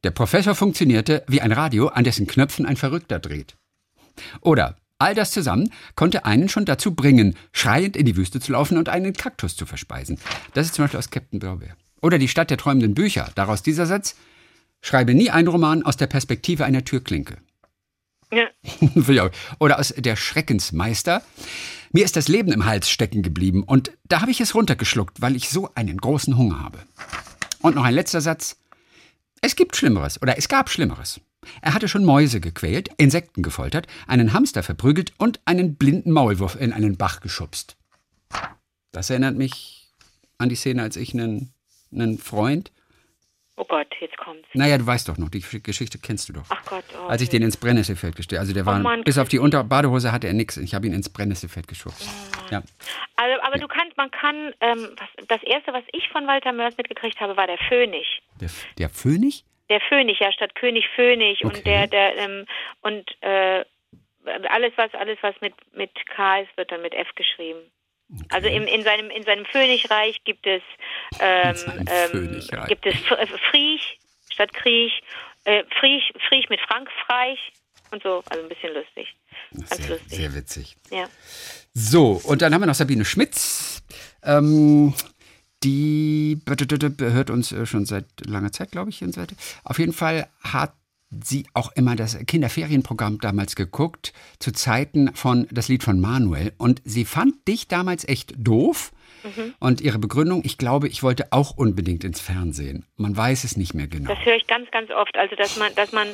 Der Professor funktionierte wie ein Radio, an dessen Knöpfen ein Verrückter dreht. Oder all das zusammen konnte einen schon dazu bringen, schreiend in die Wüste zu laufen und einen Kaktus zu verspeisen. Das ist zum Beispiel aus Captain Blaubeer. Oder die Stadt der träumenden Bücher. Daraus dieser Satz. Schreibe nie einen Roman aus der Perspektive einer Türklinke. Ja. Oder aus Der Schreckensmeister. Mir ist das Leben im Hals stecken geblieben und da habe ich es runtergeschluckt, weil ich so einen großen Hunger habe. Und noch ein letzter Satz. Es gibt Schlimmeres oder es gab Schlimmeres. Er hatte schon Mäuse gequält, Insekten gefoltert, einen Hamster verprügelt und einen blinden Maulwurf in einen Bach geschubst. Das erinnert mich an die Szene, als ich einen, einen Freund, Oh Gott, jetzt kommt's. naja, du weißt doch noch, die Geschichte kennst du doch. Ach Gott. Oh, Als ich den ins Brennnesselfeld gestellt Also der war, Mann, bis auf die Unterbadehose hatte er nichts. Ich habe ihn ins Brennnesselfeld geschubst. Ja. Also, aber du kannst, man kann, ähm, was, das erste, was ich von Walter Mörs mitgekriegt habe, war der Phönix. Der, der Phönix? Der Phönix, ja, statt König Phönix Okay. und der, der, ähm, und äh, alles was, alles was mit mit K ist, wird dann mit F geschrieben. Also im, in seinem in seinem Phönixreich gibt es ähm, ähm, gibt es äh, Friech statt Kriech, äh, Friech, Friech mit Frankreich und so, also ein bisschen lustig. Ganz Sehr, lustig. sehr witzig. Ja. So, und dann haben wir noch Sabine Schmitz. Ähm, die hört uns äh, schon seit langer Zeit, glaube ich, und. Auf jeden Fall hat sie auch immer das Kinderferienprogramm damals geguckt, zu Zeiten von das Lied von Manuel. Und sie fand dich damals echt doof. Und ihre Begründung, ich glaube, ich wollte auch unbedingt ins Fernsehen. Man weiß es nicht mehr genau. Das höre ich ganz, ganz oft. Also dass man, dass man,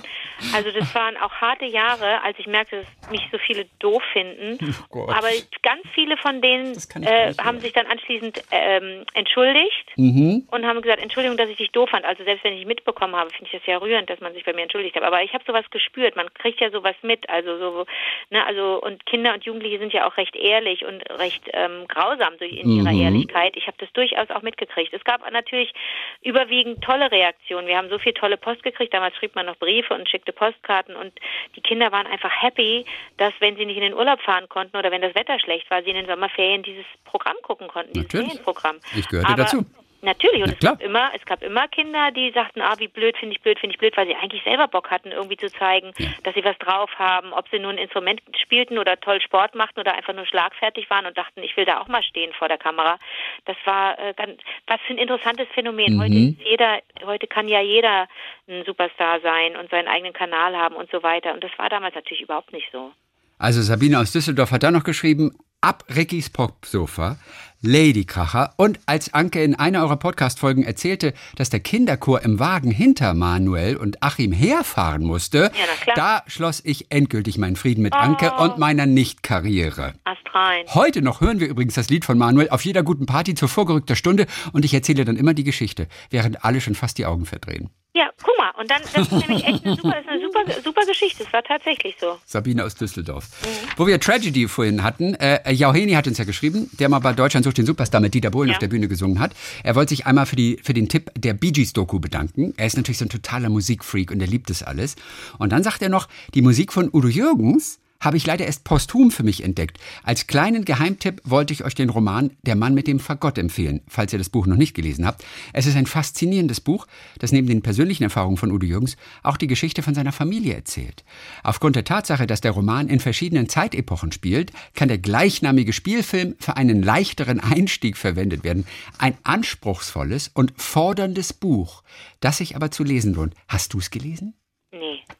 also das waren auch harte Jahre, als ich merkte, dass mich so viele doof finden. Oh. Aber ganz viele von denen äh, haben sich dann anschließend ähm, entschuldigt Mhm. und haben gesagt, Entschuldigung, dass ich dich doof fand. Also selbst wenn ich mitbekommen habe, finde ich das ja rührend, dass man sich bei mir entschuldigt hat. Aber ich habe sowas gespürt. Man kriegt ja sowas mit. Also so, ne, also und Kinder und Jugendliche sind ja auch recht ehrlich und recht ähm, grausam durch in ihrer Mhm. Ehrlichkeit. Ich habe das durchaus auch mitgekriegt. Es gab natürlich überwiegend tolle Reaktionen. Wir haben so viel tolle Post gekriegt. Damals schrieb man noch Briefe und schickte Postkarten und die Kinder waren einfach happy, dass wenn sie nicht in den Urlaub fahren konnten oder wenn das Wetter schlecht war, sie in den Sommerferien dieses Programm gucken konnten, dieses Natürlich. Ferienprogramm. Ich gehörte Aber dazu. Natürlich, und Na es klar. gab immer, es gab immer Kinder, die sagten, ah, wie blöd, finde ich blöd, finde ich blöd, weil sie eigentlich selber Bock hatten, irgendwie zu zeigen, Ja. dass sie was drauf haben, ob sie nun ein Instrument spielten oder toll Sport machten oder einfach nur schlagfertig waren und dachten, ich will da auch mal stehen vor der Kamera. Das war äh, ganz, was für ein interessantes Phänomen. Mhm. Heute ist jeder, heute kann ja jeder ein Superstar sein und seinen eigenen Kanal haben und so weiter. Und das war damals natürlich überhaupt nicht so. Also Sabine aus Düsseldorf hat da noch geschrieben, ab Rickys Popsofa, Ladykracher und als Anke in einer eurer Podcast-Folgen erzählte, dass der Kinderchor im Wagen hinter Manuel und Achim herfahren musste, Ja, da schloss ich endgültig meinen Frieden mit Anke und meiner Nicht-Karriere. Astrein. Heute noch hören wir übrigens das Lied von Manuel auf jeder guten Party zur vorgerückter Stunde und ich erzähle dann immer die Geschichte, während alle schon fast die Augen verdrehen. Ja, guck mal, und dann, das ist nämlich echt eine super, eine super, super Geschichte. Es war tatsächlich so. Sabine aus Düsseldorf. Wo wir Tragedy vorhin hatten, äh, Jauheni hat uns ja geschrieben, der mal bei Deutschland sucht den Superstar mit Dieter Bohlen Ja. auf der Bühne gesungen hat. Er wollte sich einmal für, die, für den Tipp der Bee Gees Doku bedanken. Er ist natürlich so ein totaler Musikfreak und er liebt es alles. Und dann sagt er noch, die Musik von Udo Jürgens habe ich leider erst posthum für mich entdeckt. Als kleinen Geheimtipp wollte ich euch den Roman Der Mann mit dem Fagott empfehlen, falls ihr das Buch noch nicht gelesen habt. Es ist ein faszinierendes Buch, das neben den persönlichen Erfahrungen von Udo Jürgens auch die Geschichte von seiner Familie erzählt. Aufgrund der Tatsache, dass der Roman in verschiedenen Zeitepochen spielt, kann der gleichnamige Spielfilm für einen leichteren Einstieg verwendet werden. Ein anspruchsvolles und forderndes Buch, das sich aber zu lesen lohnt. Hast du es gelesen?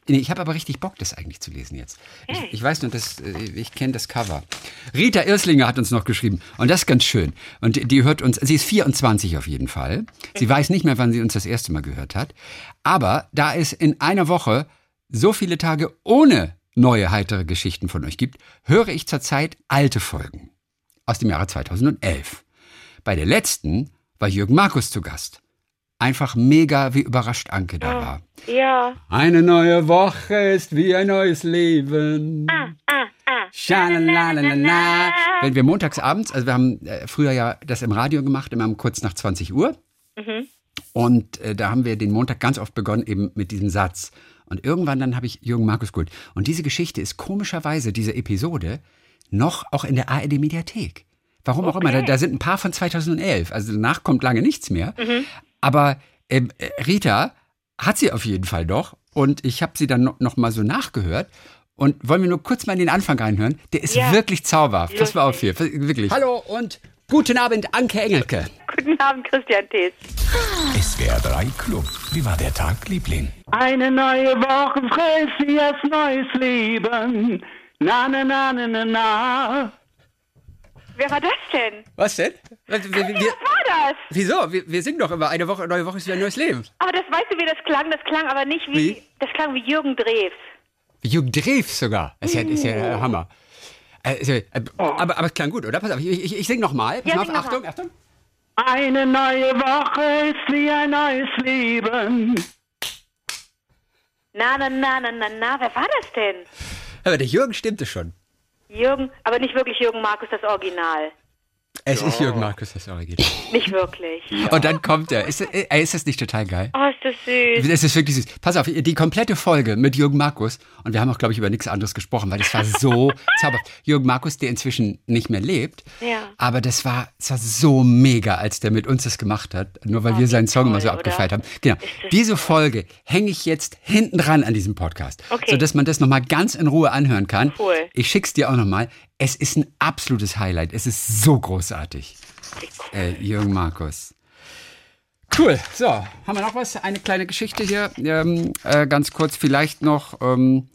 Ich habe aber richtig Bock, das eigentlich zu lesen jetzt. Ich, ich weiß nur, dass, äh, ich kenne das Cover. Rita Irslinger hat uns noch geschrieben und das ist ganz schön. Und die- die hört uns, sie ist 24 auf jeden Fall. Sie weiß nicht mehr, wann sie uns das erste Mal gehört hat. Aber da es in einer Woche so viele Tage ohne neue heitere Geschichten von euch gibt, höre ich zurzeit alte Folgen aus dem Jahre 2011. Bei der letzten war Jürgen Markus zu Gast. Einfach mega, wie überrascht Anke da war. Ja. Eine neue Woche ist wie ein neues Leben. Ah, ah. Schalalalala. Wenn wir montags abends, also wir haben äh, früher ja das im Radio gemacht, immer um kurz nach 20 Uhr. Und äh, da haben wir den Montag ganz oft begonnen, eben mit diesem Satz. Und irgendwann dann habe ich Jürgen Markus geholt. Und diese Geschichte ist komischerweise, diese Episode, noch auch in der ARD-Mediathek. Warum auch immer. Da, da sind ein paar von 2011. Also danach kommt lange nichts mehr. Aber ähm, äh, Rita hat sie auf jeden Fall noch. Und ich habe sie dann noch, noch mal so nachgehört. Und wollen wir nur kurz mal in den Anfang reinhören? Der ist Ja. wirklich zauberhaft. Pass mal auf hier. Wirklich. Hallo und guten Abend, Anke Engelke. Guten Abend, Christian Thees. SWR 3 Club. Wie war der Tag, Liebling? Eine neue Woche frisst wie neues Leben. Na, na, na, na, na, na. Wer war das denn? Was denn? Wir, wir, wir, Was war das? wieso? Wir, wir singen doch immer eine Woche, neue Woche ist wieder ein neues Leben. Aber das weißt du, wie das klang? Das klang aber nicht wie. Wie? Das klang wie Jürgen Drews. Wie Jürgen Drews sogar. Das ist ja, ist ja der Hammer. Ist ja, äh, aber, aber es klang gut, oder? Pass auf, ich, ich, ich sing nochmal. Pass Ja, mal auf, sing noch Achtung, mal. Achtung. Eine neue Woche ist wie ein neues Leben. Na, na, na, na, na, na. Wer war das denn? Aber der Jürgen stimmte schon. Jürgen, aber nicht wirklich Jürgen Markus, das Original. Es ist Jürgen Markus, das Original. Nicht wirklich. Und dann kommt er. Ist, äh, ist das nicht total geil? Oh, ist das süß. Es ist wirklich süß. Pass auf, die komplette Folge mit Jürgen Markus, und wir haben auch, glaube ich, über nichts anderes gesprochen, weil das war so zauberhaft. Jürgen Markus, der inzwischen nicht mehr lebt, Ja. aber das war, das war so mega, als der mit uns das gemacht hat, nur weil Oh, wir seinen Song immer so toll, abgefeiert haben. Genau. Diese Folge hänge ich jetzt hinten dran an diesem Podcast, Okay. sodass man das nochmal ganz in Ruhe anhören kann. Cool. Ich schick's dir auch nochmal. Es ist ein absolutes Highlight. Es ist so großartig. Äh, Jürgen Markus. Cool. So, haben wir noch was? Eine kleine Geschichte hier. Ähm, äh, ganz kurz vielleicht noch. Ähm,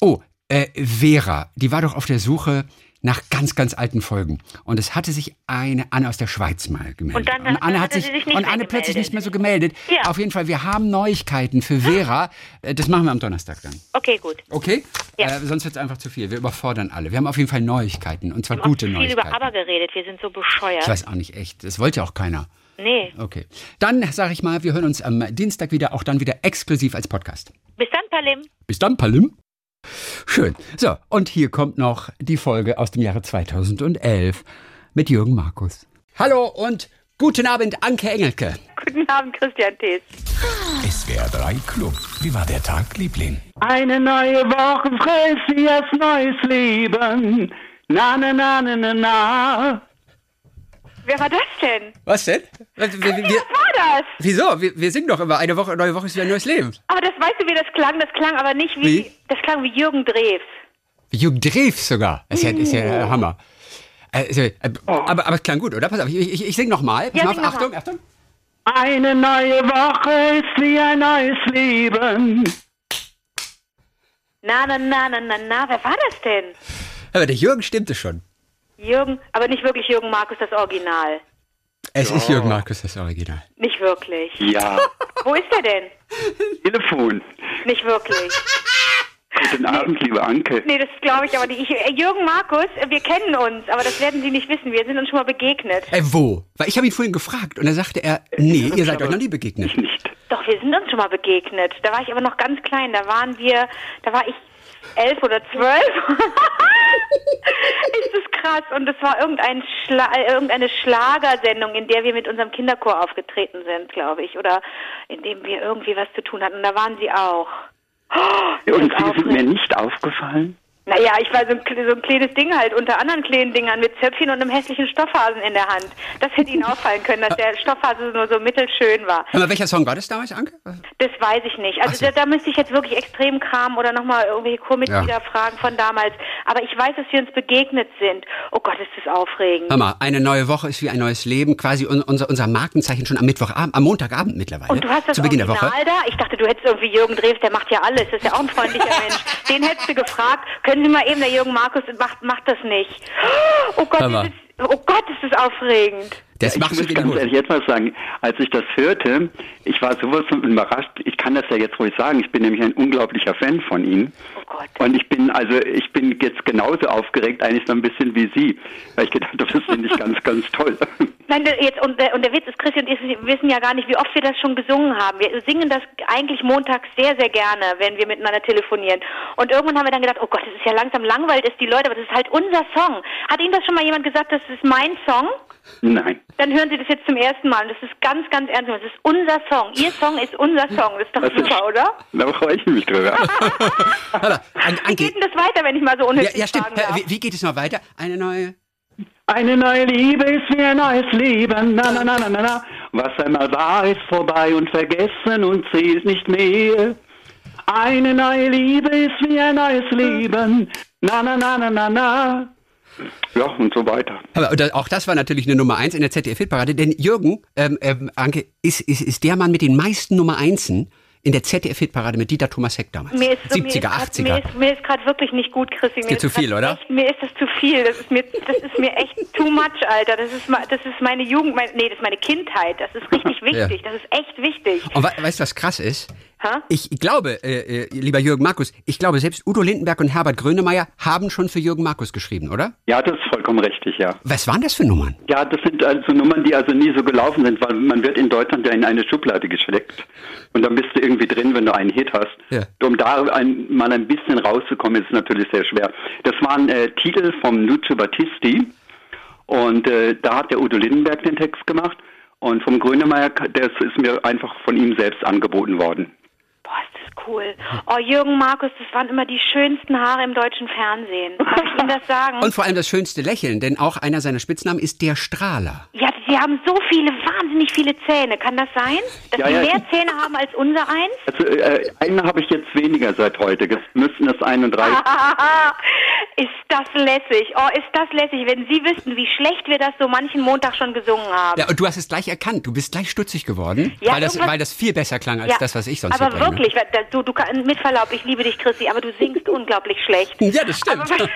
oh, äh, Vera, die war doch auf der Suche nach ganz, ganz alten Folgen. Und es hatte sich eine Anne aus der Schweiz mal gemeldet. Und dann Anne hat sich, sich und Anne plötzlich nicht mehr so gemeldet. Ja. Auf jeden Fall, wir haben Neuigkeiten für Vera. Äh, Das machen wir am Donnerstag dann. Okay, gut. Okay? Ja. Äh, sonst wird es einfach zu viel. Wir überfordern alle. Wir haben auf jeden Fall Neuigkeiten. Und zwar Wir haben gute viel Neuigkeiten. über Aber geredet. Wir sind so ich bescheuert. weiß auch nicht echt. Das wollte ja auch keiner. Nee. Okay. Dann sage ich mal, wir hören uns am Dienstag wieder, auch dann wieder exklusiv als Podcast. Bis dann, Palim. Bis dann, Palim. Schön. So, und hier kommt noch die Folge aus dem Jahre 2011 mit Jürgen Markus. Hallo und guten Abend, Anke Engelke. Guten Abend, Christian Thees. SWR 3 Club. Wie war der Tag, Liebling? Eine neue Woche frisst wie ein neues Leben. Na, na, na, na, na, na. Wer war das denn? Was denn? Wir, wir, wir, Was war das? wieso? Wir, wir singen doch immer eine Woche, neue Woche ist wieder ein neues Leben. Aber das weißt du, wie das klang? Das klang aber nicht wie. Wie? Das klang wie Jürgen Drews. Jürgen Drews sogar. Das ist ja, ist ja der Hammer. Äh, äh, aber, aber es klang gut, oder? Pass auf, ich, ich, ich sing nochmal. Pass Ja, mal sing auf. noch mal. Achtung, Achtung. Eine neue Woche ist wie ein neues Leben. Na, na, na, na, na, na. Wer war das denn? Aber der Jürgen stimmte schon. Jürgen, aber nicht wirklich Jürgen Markus, das Original. Es ist Jürgen Markus, das Original. Nicht wirklich. Ja, Wo ist er denn? Telefon. Nicht wirklich. Guten Abend, liebe Anke. Nee, das glaube ich aber nicht. Ich, äh, Jürgen Markus, äh, wir kennen uns, aber das werden Sie nicht wissen. Wir sind uns schon mal begegnet. Äh, wo? Weil ich habe ihn vorhin gefragt und da sagte er, nee, ihr seid euch noch nie begegnet. Ich nicht. Doch, wir sind uns schon mal begegnet. Da war ich aber noch ganz klein. Da waren wir, da war ich elf oder zwölf. ist das krass. Und es war irgendein Schla irgendeine Schlagersendung, in der wir mit unserem Kinderchor aufgetreten sind, glaube ich. Oder in dem wir irgendwie was zu tun hatten. Und da waren Sie auch. Oh, Und Sie sind mir nicht aufgefallen? Naja, ich war so ein, so ein kleines Ding halt, unter anderen kleinen Dingern mit Zöpfchen und einem hässlichen Stoffhasen in der Hand. Das hätte Ihnen auffallen können, dass der Stoffhase nur so mittelschön war. Mal, welcher Song war das damals, Anke? Das weiß ich nicht. Also so. da, da müsste ich jetzt wirklich extrem kramen oder nochmal irgendwelche Chormitglieder Ja. fragen von damals. Aber ich weiß, dass wir uns begegnet sind. Oh Gott, ist das aufregend. Hör mal, eine neue Woche ist wie ein neues Leben, quasi un unser, unser Markenzeichen schon am Mittwochabend, am Montagabend mittlerweile. Und du hast das zu Beginn der Original Woche. da? Ich dachte, du hättest irgendwie Jürgen Drews, der macht ja alles. Das ist ja auch ein freundlicher Mensch. Den hättest du gefragt, können Sie mal eben, der Jürgen Markus macht, macht das nicht. Oh Gott, ist das, oh Gott, ist das aufregend. Das ich muss ganz ehrlich jetzt mal sagen, als ich das hörte, ich war sowas von überrascht. Ich kann das ja jetzt ruhig sagen. Ich bin nämlich ein unglaublicher Fan von Ihnen. Oh Gott. Und ich bin also, ich bin jetzt genauso aufgeregt, eigentlich so ein bisschen wie Sie, weil ich gedacht habe, das finde ich ganz, ganz toll. Nein, jetzt, und, der, und der Witz ist, Christian, und ich wissen ja gar nicht, wie oft wir das schon gesungen haben. Wir singen das eigentlich montags sehr, sehr gerne, wenn wir miteinander telefonieren. Und irgendwann haben wir dann gedacht, oh Gott, das ist ja langsam langweilt es die Leute, aber das ist halt unser Song. Hat Ihnen das schon mal jemand gesagt, das ist mein Song? Nein. Dann hören Sie das jetzt zum ersten Mal. Und das ist ganz, ganz ernst. Das ist unser Song. Ihr Song ist unser Song. Das ist doch Das ist- super, oder? Da freue ich mich drüber. Wie geht denn das weiter, wenn ich mal so ja, unnötig ja, stimmt. fragen darf? Wie, wie geht es noch weiter? Eine neue... Eine neue Liebe ist wie ein neues Leben, na na na na na na. Was einmal war, ist vorbei und vergessen und zählt nicht mehr. Eine neue Liebe ist wie ein neues Leben, na na na na na na. Ja, und so weiter. Aber auch das war natürlich eine Nummer eins in der ZDF-Hitparade, denn Jürgen, ähm, ähm, Anke, ist, ist, ist der Mann mit den meisten Nummer Einsen in der ZDF-Hitparade mit Dieter Thomas Heck damals. Mir ist, so- 70er, mir ist grad- 80er. Mir ist, mir ist gerade wirklich nicht gut, Chrissy. Mir ist zu viel, oder? Echt, mir ist das zu viel. Das ist mir, das ist mir echt too much, Alter. Das ist, das ist meine Jugend, mein, nee, das ist meine Kindheit. Das ist richtig wichtig. Das ist echt wichtig. Und we weißt du, was krass ist? Hä? Ich glaube, äh, äh, lieber Jürgen Markus, ich glaube, selbst Udo Lindenberg und Herbert Grönemeyer haben schon für Jürgen Markus geschrieben, oder? Ja, das ist vollkommen richtig, ja. Was waren das für Nummern? Ja, das sind also Nummern, die also nie so gelaufen sind, weil man wird in Deutschland ja in eine Schublade gesteckt. Und dann bist du irgendwie drin, wenn du einen Hit hast. Ja. Um da ein, mal ein bisschen rauszukommen, ist es natürlich sehr schwer. Das waren äh, Titel vom Lucio Battisti. Und äh, da hat der Udo Lindenberg den Text gemacht. Und vom Grönemeyer, das ist mir einfach von ihm selbst angeboten worden. Cool. Oh, Jürgen Markus, das waren immer die schönsten Haare im deutschen Fernsehen. Darf ich Ihnen das sagen? Und vor allem das schönste Lächeln, denn auch einer seiner Spitznamen ist der Strahler. ja, Sie haben so viele, wahnsinnig viele Zähne. Kann das sein? Dass Ja, Sie ja, mehr Zähne haben als unser eins? Also äh, einen habe ich jetzt weniger seit heute. Das müssten es 31. ist das lässig. Oh, ist das lässig, wenn Sie wüssten, wie schlecht wir das so manchen Montag schon gesungen haben. Ja, und du hast es gleich erkannt. Du bist gleich stutzig geworden, Ja, weil, das, weil das viel besser klang als Ja, das, was ich sonst Aber wirklich, weil da- du, du mit Verlaub, ich liebe dich, Chrissy, aber du singst unglaublich schlecht. Ja, das stimmt. Aber,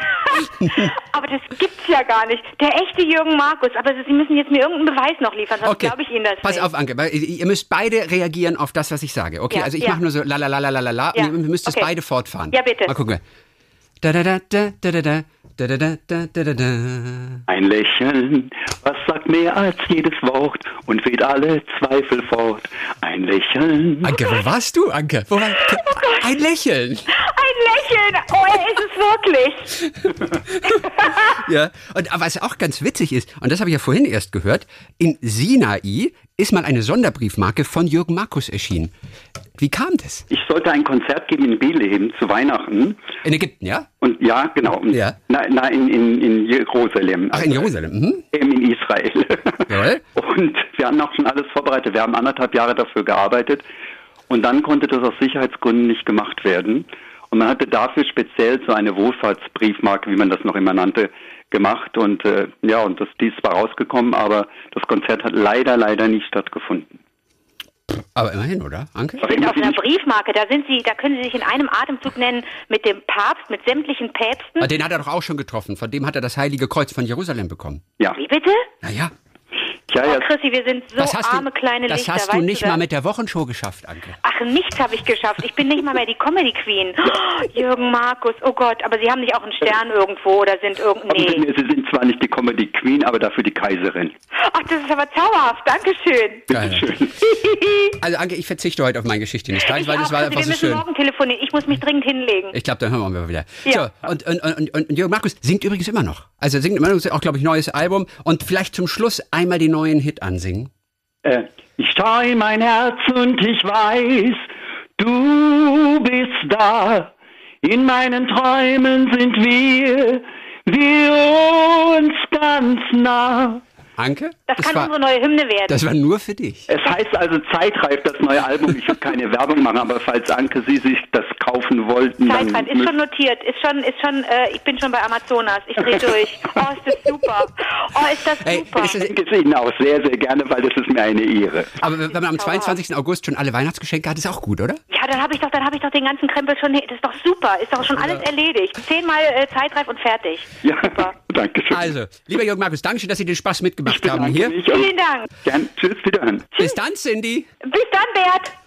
aber das gibt's ja gar nicht. Der echte Jürgen Markus. Aber Sie müssen jetzt mir irgendeinen Beweis noch liefern, sonst Okay, glaube ich Ihnen das pass nicht. auf, Anke, ihr müsst beide reagieren auf das, was ich sage. Okay, Ja, also ich ja. mache nur so la la la la la la und ihr müsst okay. beide fortfahren. Ja, bitte. Mal gucken. Da da da da da da da da da da da da da da. Ein Lächeln, was sagt mehr als jedes Wort und weht alle Zweifel fort. Ein Lächeln. Anke, wo warst du, Anke? Wo war, ein Lächeln. Ein Lächeln! Oh, er ist es wirklich! Ja, und aber was auch ganz witzig ist, und das habe ich ja vorhin erst gehört, in Sinai ist mal eine Sonderbriefmarke von Jürgen Markus erschienen. Wie kam das? Ich sollte ein Konzert geben in Bethlehem zu Weihnachten. In Ägypten, ja? Und ja, genau. Ja. Na, na in, in, in Jerusalem. Ach, in Jerusalem. Mhm. In Israel. Jawohl. Und wir haben auch schon alles vorbereitet. Wir haben anderthalb Jahre dafür gearbeitet. Und dann konnte das aus Sicherheitsgründen nicht gemacht werden. Und man hatte dafür speziell so eine Wohlfahrtsbriefmarke, wie man das noch immer nannte, gemacht. Und äh, ja, und das, die ist zwar rausgekommen, aber das Konzert hat leider, leider nicht stattgefunden. Aber immerhin, oder, Anke? Sie sind auf einer Briefmarke, da sind Sie, da können Sie sich in einem Atemzug nennen mit dem Papst, mit sämtlichen Päpsten. Aber Den hat er doch auch schon getroffen. Von dem hat er das Heilige Kreuz von Jerusalem bekommen. Ja, Wie bitte? Naja, ja, Oh, ja. Chrissy, wir sind so das hast arme du, kleine das Lichter, hast du weißt nicht das? mal mit der Wochenshow geschafft, Anke. Ach, nichts habe ich geschafft. Ich bin nicht mal mehr die Comedy Queen. Oh, Jürgen Markus, oh Gott, aber Sie haben nicht auch einen Stern irgendwo oder sind irgend Aber nee. Sie sind zwar nicht die Comedy Queen, aber dafür die Kaiserin. Ach, das ist aber zauberhaft. Dankeschön. Geil. Schön. Also Anke, ich verzichte heute auf mein Geschichte nicht weil Ich das auch, war Chrissy, einfach wir so müssen schön. morgen telefonieren. Ich muss mich dringend hinlegen. Ich glaube, dann hören wir mal wieder. Ja. So, und, und, und, und, und Jürgen Markus singt übrigens immer noch. Also er singt immer noch, auch, glaube ich, neues Album. Und vielleicht zum Schluss einmal den neuen Hit ansingen. Äh, ich schau in mein Herz und ich weiß, du bist da. In meinen Träumen sind wir, wir uns ganz nah. Anke? Das, kann war, unsere neue Hymne werden. das war nur für dich. Es heißt also Zeitreif, das neue Album. Ich will keine Werbung machen, aber falls Anke Sie sich das kaufen wollten, dann Zeitreif, ist schon notiert, ist schon, ist schon, äh, ich bin schon bei Amazonas, ich dreh durch. Oh, ist das super. Oh, ist das Ey, super. ist das- Ich es Ihnen auch sehr, sehr gerne, weil das ist mir eine Ehre. Aber wenn man am 22. August schon alle Weihnachtsgeschenke hat, ist auch gut, oder? Ja, dann habe ich doch, dann habe ich doch den ganzen Krempel schon. Das ist doch super, ist doch schon alles erledigt. Zehnmal äh, Zeitreif und fertig. Ja, Super. Danke schön. Also, lieber Jörg Markus, danke schön, dass Sie den Spaß mitgemacht haben hier. Vielen Dank. Gern, tschüss, wiederhören. Bis dann, Cindy. Bis dann, Bert.